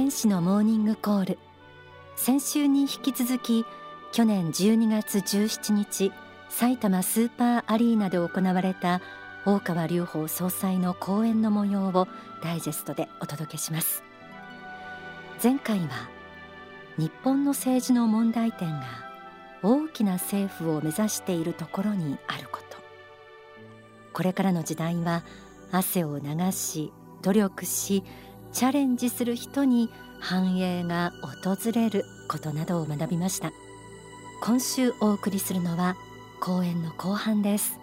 天使のモーニングコール。先週に引き続き去年12月17日埼玉スーパーアリーナで行われた大川隆法総裁の講演の模様をダイジェストでお届けします。前回は日本の政治の問題点が大きな政府を目指しているところにあること。これからの時代は汗を流し努力しチャレンジする人に繁栄が訪れることなどを学びました。今週お送りするのは講演の後半です。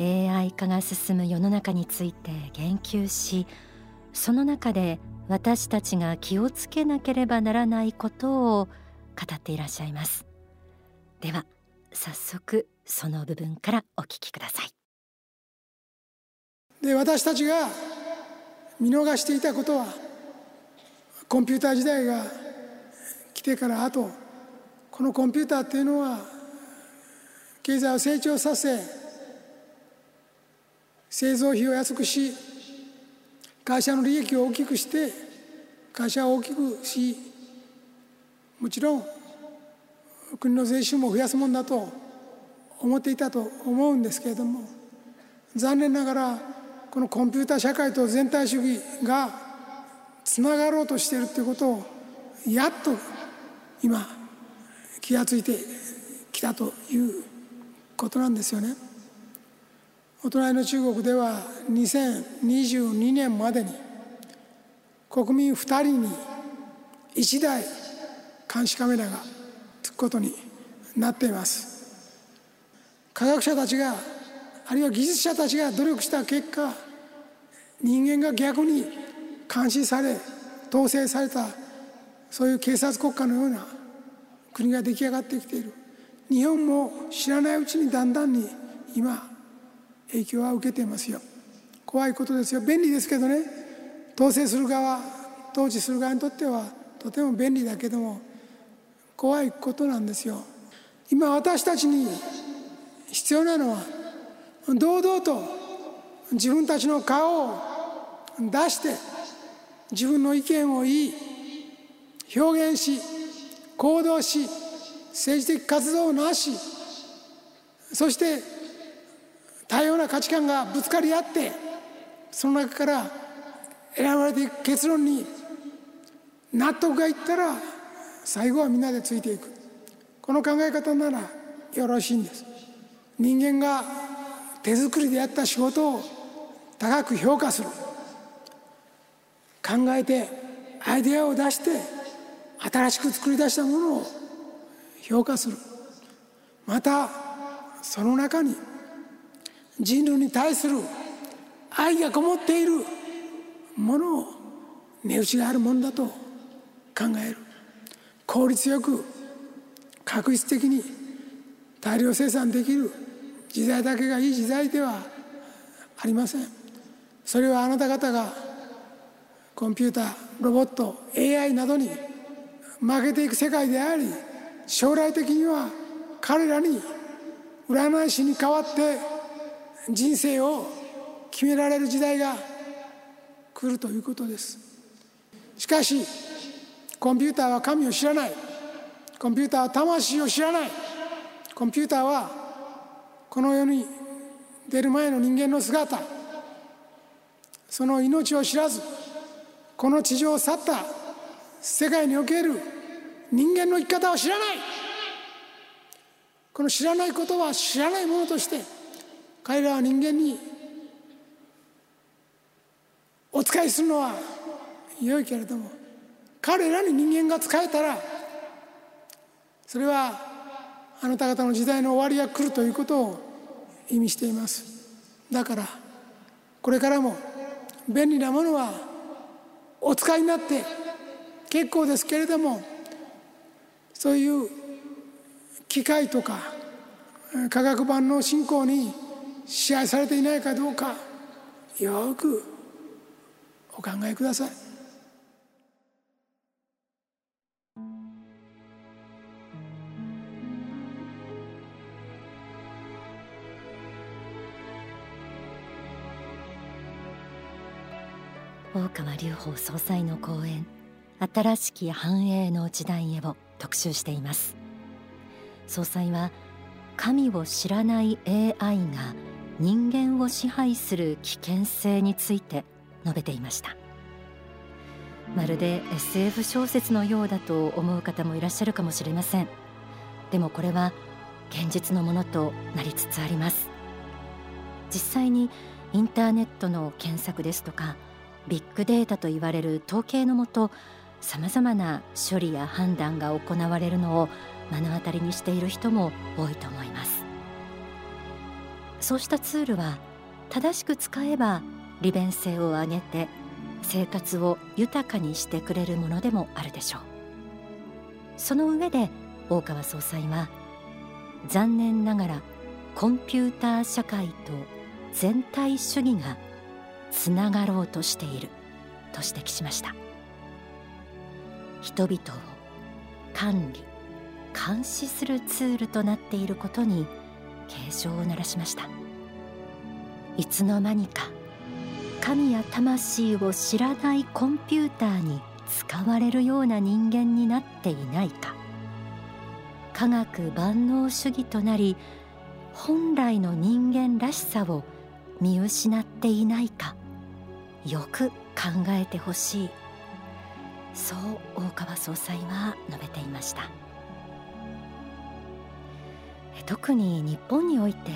AI 化が進む世の中について言及しその中で私たちが気をつけなければならないことを語っていらっしゃいます。では早速その部分からお聞きください。で私たちが見逃していたことはコンピューター時代が来てからあとこのコンピューターっていうのは経済を成長させ製造費を安くし会社の利益を大きくして会社を大きくしもちろん国の税収も増やすもんだと思っていたと思うんですけれども残念ながらこのコンピューター社会と全体主義がつながろうとしているということをやっと今気が付いてきたということなんですよね。お隣の中国では2022年までに国民2人に1台監視カメラがつくことになっています科学者たちがあるいは技術者たちが努力した結果人間が逆に監視され統制されたそういう警察国家のような国が出来上がってきている。日本も知らないうちにだんだんに今影響は受けていますよ。怖いことですよ。便利ですけどね。統制する側統治する側にとってはとても便利だけども怖いことなんですよ。今私たちに必要なのは堂々と自分たちの顔を出して自分の意見を言い表現し行動し政治的活動をなしそして多様な価値観がぶつかり合ってその中から選ばれていく結論に納得がいったら最後はみんなでついていく。この考え方ならよろしいんです。人間が手作りでやった仕事を高く評価する。考えてアイデアを出して新しく作り出したものを評価する。またその中に人類に対する愛がこもっているものを値打ちがあるものだと考える。効率よく確実的に大量生産できる時代だけがいい時代ではありません。それはあなた方がコンピューターロボット AI などに負けていく世界であり将来的には彼らに占い師に代わって人生を決められる時代が来るということです。しかしコンピューターは神を知らない。コンピューターは魂を知らない。コンピューターはこの世に出る前の人間の姿。その命を知らずこの地上を去った世界における人間の生き方を知らない。この知らないことは知らないものとして彼らは人間にお使いするのは良いけれども彼らに人間が使えたらそれはあなた方の時代の終わりが来るということを意味していますだからこれからも便利なものはお使いになって結構ですけれどもそういう機械とか科学版の進行に支配されていないかどうかよくお考えください。大川隆法総裁の講演新しき繁栄の時代へを特集しています。総裁は神を知らない AI が人間を支配する危険性について述べていました。まるで SF 小説のようだと思う方もいらっしゃるかもしれません。でもこれは現実のものとなりつつあります。実際にインターネットの検索ですとかビッグデータと言われる統計のもとさまざまな処理や判断が行われるのを目の当たりにしている人も多いと思います。そうしたツールは正しく使えば利便性を上げて生活を豊かにしてくれるものでもあるでしょう。その上で大川総裁は残念ながらコンピューター社会と全体主義がつながろうとしている。と指摘しました。人々を管理監視するツールとなっていることに警鐘を鳴らしました。いつの間にか神や魂を知らないコンピューターに使われるような人間になっていないか。科学万能主義となり本来の人間らしさを見失っていないかよく考えてほしい。そう大川総裁は述べていました。特に日本において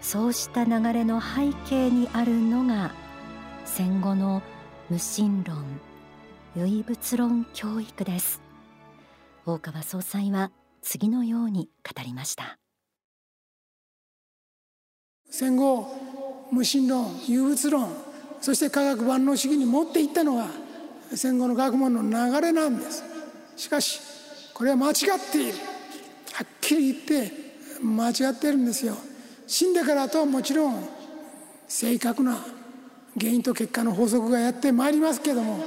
そうした流れの背景にあるのが戦後の無神論唯物論教育です。大川総裁は次のように語りました。戦後無神論唯物論そして科学万能主義に持っていったのが戦後の学問の流れなんです。しかしこれは間違っている。はっきり言って間違ってるんですよ。死んでからとはもちろん正確な原因と結果の法則がやってまいりますけども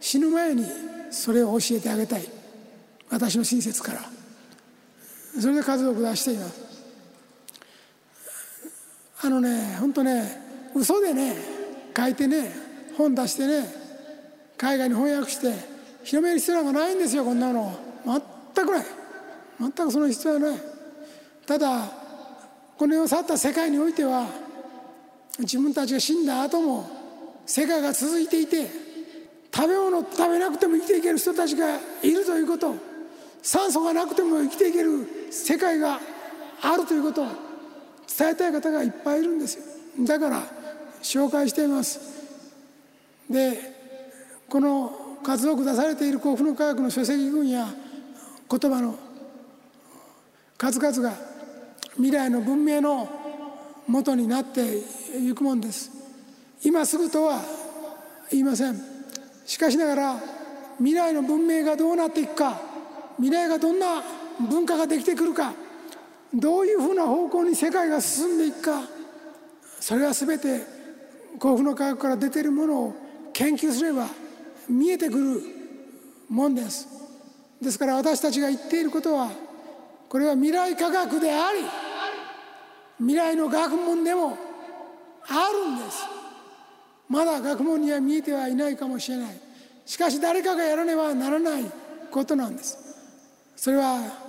死ぬ前にそれを教えてあげたい。私の親切から。それで数多く出しています。あのね本当ね嘘でね書いてね本出してね海外に翻訳して広める必要なんかないんですよこんなの。全くない。全くその必要はない。ただこの世を去った世界においては自分たちが死んだ後も世界が続いていて食べ物食べなくても生きていける人たちがいるということ。酸素がなくても生きていける世界があるということ。伝えたい方がいっぱいいるんですよ。だから紹介しています。でこの数多く出されている幸福の科学の書籍群や言葉の数々が未来の文明の元になっていくもんです。今すぐとは言いません。しかしながら未来の文明がどうなっていくか未来がどんな文化ができてくるかどういうふうな方向に世界が進んでいくかそれは全て幸福の科学から出てるものを研究すれば見えてくるもんです。ですから私たちが言っていることはこれは未来科学であり未来の学問でもあるんです。まだ学問には見えてはいないかもしれない。しかし誰かがやらねばならないことなんです。それは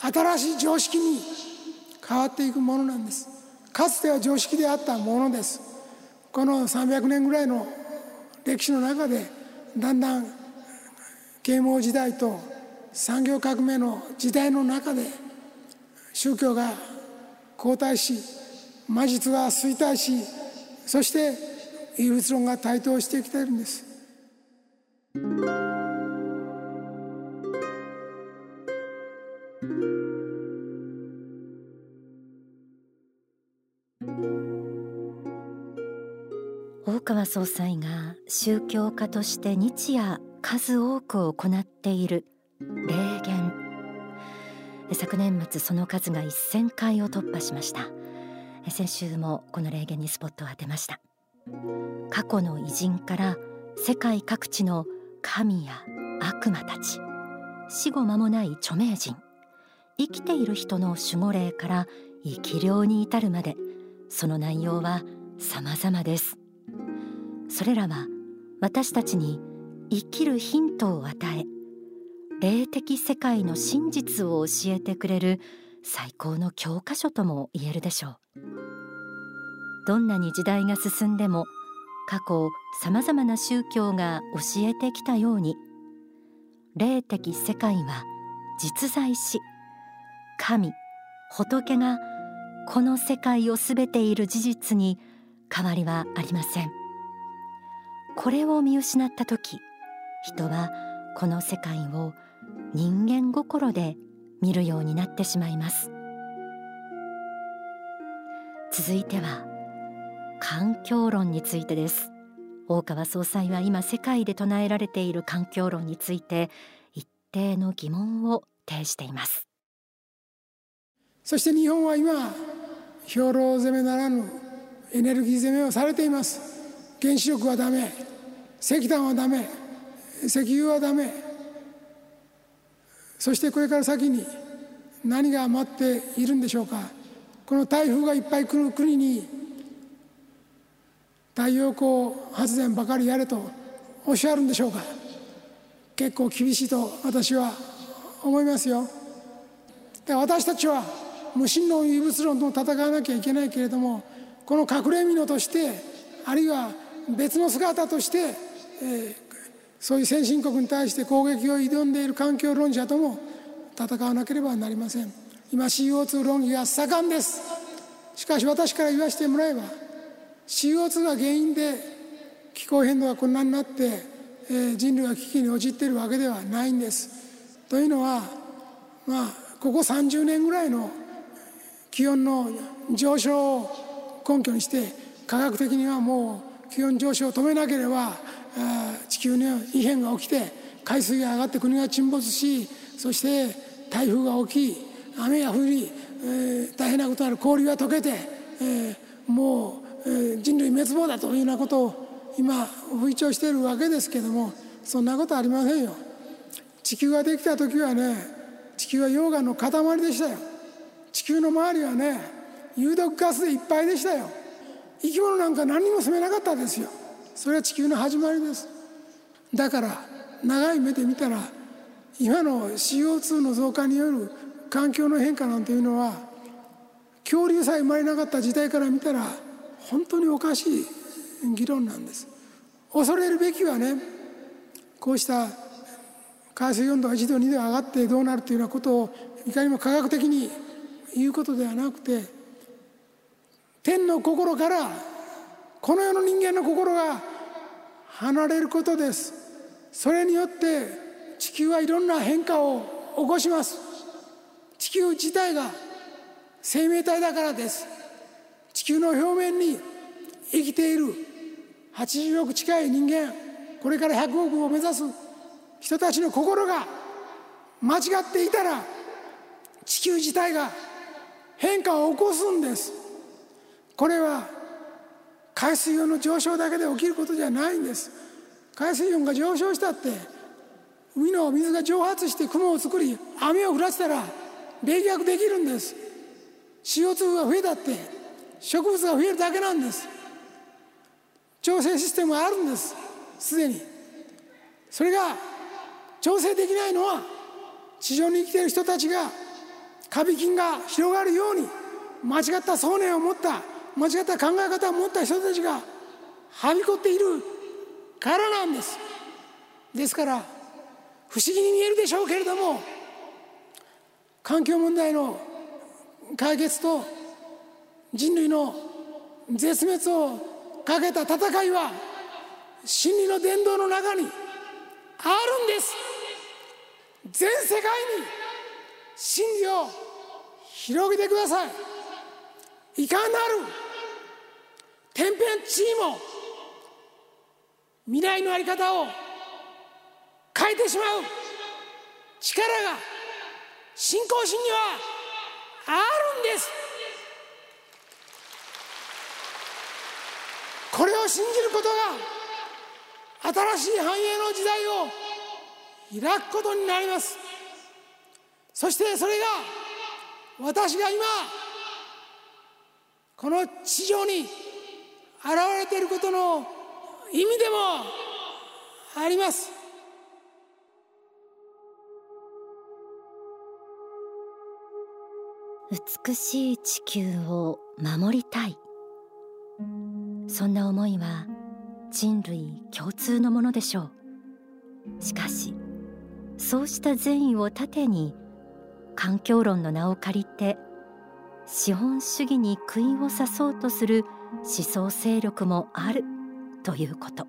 新しい常識に変わっていくものなんです。かつては常識であったものです。この300年ぐらいの歴史の中でだんだん啓蒙時代と産業革命の時代の中で宗教が後退し魔術が衰退しそして唯物論が台頭してきているんです。大川総裁が宗教家として日夜数多く行っている霊言。昨年末その数が1000回を突破しました。先週もこの霊言にスポットを当てました。過去の偉人から世界各地の神や悪魔たち死後間もない著名人生きている人の守護霊から生き量に至るまでその内容は様々です。それらは私たちに生きるヒントを与え霊的世界の真実を教えてくれる最高の教科書とも言えるでしょう。どんなに時代が進んでも過去さまざまな宗教が教えてきたように霊的世界は実在し神仏がこの世界をすべている事実に変わりはありません。これを見失った時人はこの世界を人間心で見るようになってしまいます。続いては環境論についてです。大川総裁は今世界で唱えられている環境論について一定の疑問を呈しています。そして日本は今兵糧攻めならぬエネルギー攻めをされています。原子力はダメ。石炭はダメ。石油はダメ。そしてこれから先に何が待っているんでしょうか。この台風がいっぱい来る国に太陽光発電ばかりやれとおっしゃるんでしょうか。結構厳しいと私は思いますよ。で私たちは無神論唯物論と戦わなきゃいけないけれどもこの隠れ蓑としてあるいは別の姿として、えー、そういう先進国に対して攻撃を挑んでいる環境論者とも戦わなければなりません。今 CO2 論議が盛んです。しかし私から言わせてもらえば CO2 が原因で気候変動が困難になって、えー、人類が危機に陥っているわけではないんです。というのはまあここ30年ぐらいの気温の上昇を根拠にして科学的にはもう気温上昇を止めなければ地球に異変が起きて海水が上がって国が沈没しそして台風が起き雨が降り、えー、大変なことになる氷が溶けて、えー、もう、えー、人類滅亡だというようなことを今吹聴しているわけですけどもそんなことありませんよ。地球ができた時はね地球は溶岩の塊でしたよ。地球の周りはね有毒ガスでいっぱいでしたよ。生き物なんか何にも住めなかったですよ。それは地球の始まりですだから長い目で見たら今の CO2 の増加による環境の変化なんていうのは恐竜さえ生まれなかった時代から見たら本当におかしい議論なんです恐れるべきはねこうした海水温度が1度2度上がってどうなるというようなことをいかにも科学的に言うことではなくて天の心からこの世の人間の心が離れることです。それによって地球はいろんな変化を起こします。地球自体が生命体だからです。地球の表面に生きている80億近い人間これから100億を目指す人たちの心が間違っていたら地球自体が変化を起こすんです。これは海水温の上昇だけで起きることじゃないんです。海水温が上昇したって海の水が蒸発して雲を作り雨を降らせたら冷却できるんです。CO2 が増えたって植物が増えるだけなんです。調整システムがあるんです。すでに。それが調整できないのは地上に生きている人たちがカビ菌が広がるように間違った想念を持った間違った考え方を持った人たちがはびこっているからなんです。ですから不思議に見えるでしょうけれども環境問題の解決と人類の絶滅をかけた戦いは真理の伝道の中にあるんです。全世界に真理を広げてください。いかなる天変地異も未来の在り方を変えてしまう。力が信仰心にはあるんです。これを信じることが新しい繁栄の時代を開くことになります。そしてそれが私が今この地上に現れていることの意味でもあります。美しい地球を守りたい。そんな思いは人類共通のものでしょう。しかしそうした善意を盾に環境論の名を借りて資本主義に杭を刺そうとする思想勢力もあるということ。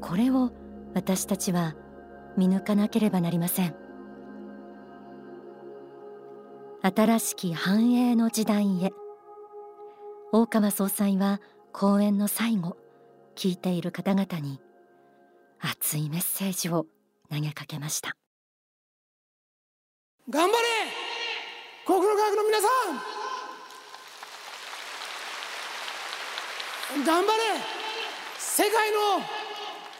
これを私たちは見抜かなければなりません。新しき繁栄の時代へ。大川総裁は講演の最後聞いている方々に熱いメッセージを投げかけました。頑張れ!国の科学の皆さん!頑張れ。世界の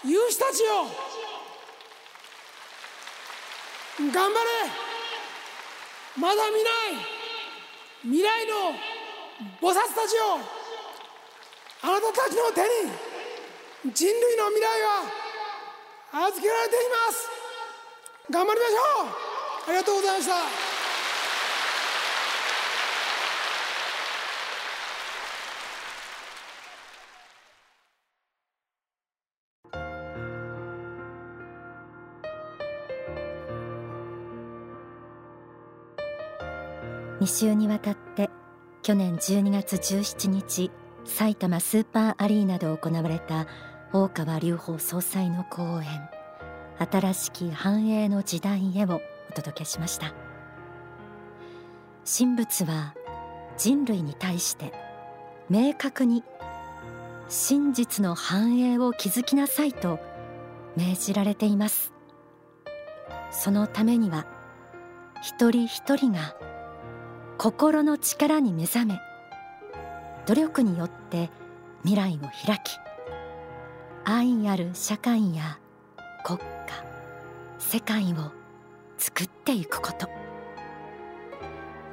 有志たちよ。頑張れ。まだ見ない。未来の菩薩たちよ。あなたたちの手に人類の未来が預けられています。頑張りましょう。ありがとうございました。2週にわたって去年12月17日埼玉スーパーアリーナで行われた大川隆法総裁の講演。新しき繁栄の時代へをお届けしました。神仏は人類に対して明確に真実の繁栄を築きなさいと命じられています。そのためには一人一人が心の力に目覚め努力によって未来を開き愛ある社会や国家世界を作っていくこと。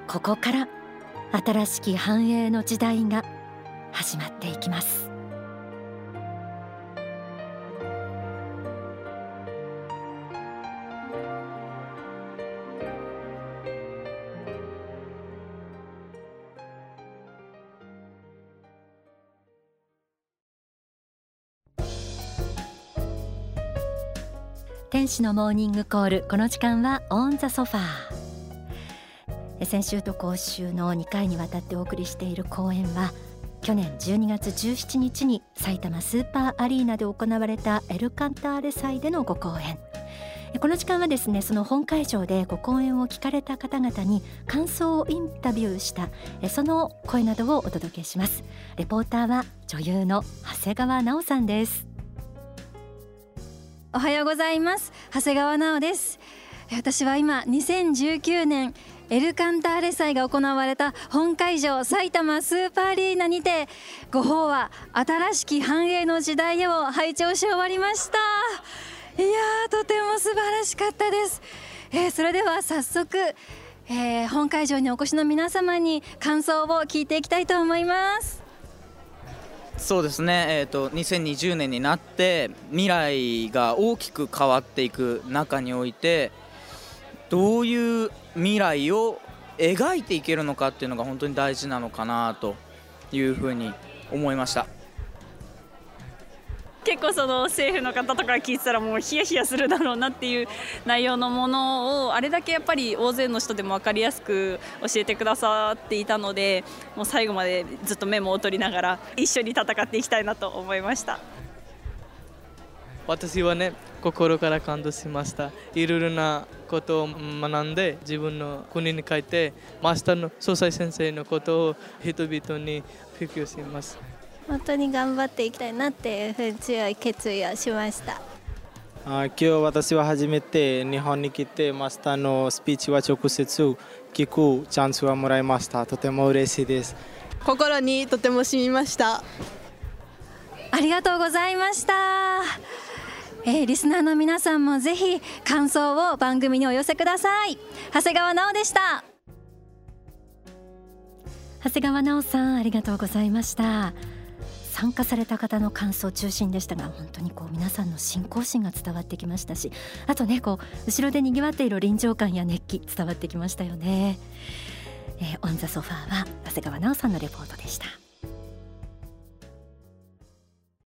ここから新しき繁栄の時代が始まっていきます。天使のモーニングコール。この時間はオンザソファー。先週と今週の2回にわたってお送りしている公演は去年12月17日に埼玉スーパーアリーナで行われたエルカンターレ祭でのご講演。この時間はですねその本会場でご講演を聞かれた方々に感想をインタビューしたその声などをお届けします。レポーターは女優の長谷川奈緒さんです。おはようございます。長谷川直です。私は今2019年エルカンターレ祭が行われた本会場埼玉スーパーアリーナにてご法は新しき繁栄の時代へを拝聴し終わりました。いやーとても素晴らしかったです、えー、それでは早速、えー、本会場にお越しの皆様に感想を聞いていきたいと思います。そうですね、えーと、2020年になって未来が大きく変わっていく中においてどういう未来を描いていけるのかっていうのが本当に大事なのかなというふうに思いました。結構その政府の方とか聞いてたらもうヒヤヒヤするだろうなっていう内容のものをあれだけやっぱり大勢の人でも分かりやすく教えてくださっていたのでもう最後までずっとメモを取りながら一緒に戦っていきたいなと思いました。私はね心から感動しました。いろいろなことを学んで自分の国に帰ってマスターの総裁先生のことを人々に普及します。本当に頑張っていきたいなっていうふうに強い決意をしました。あ今日私は初めて日本に来てマスターのスピーチは直接聞くチャンスはもらいました。とても嬉しいです。心にとても染みました。ありがとうございました。えー、リスナーの皆さんもぜひ感想を番組にお寄せください。長谷川直でした。長谷川直さんありがとうございました参加された方の感想中心でしたが本当にこう皆さんの信仰心が伝わってきましたしあとねこう後ろで賑わっている臨場感や熱気伝わってきましたよね。えー、 On the Sofa は長谷川奈緒さんのレポートでした。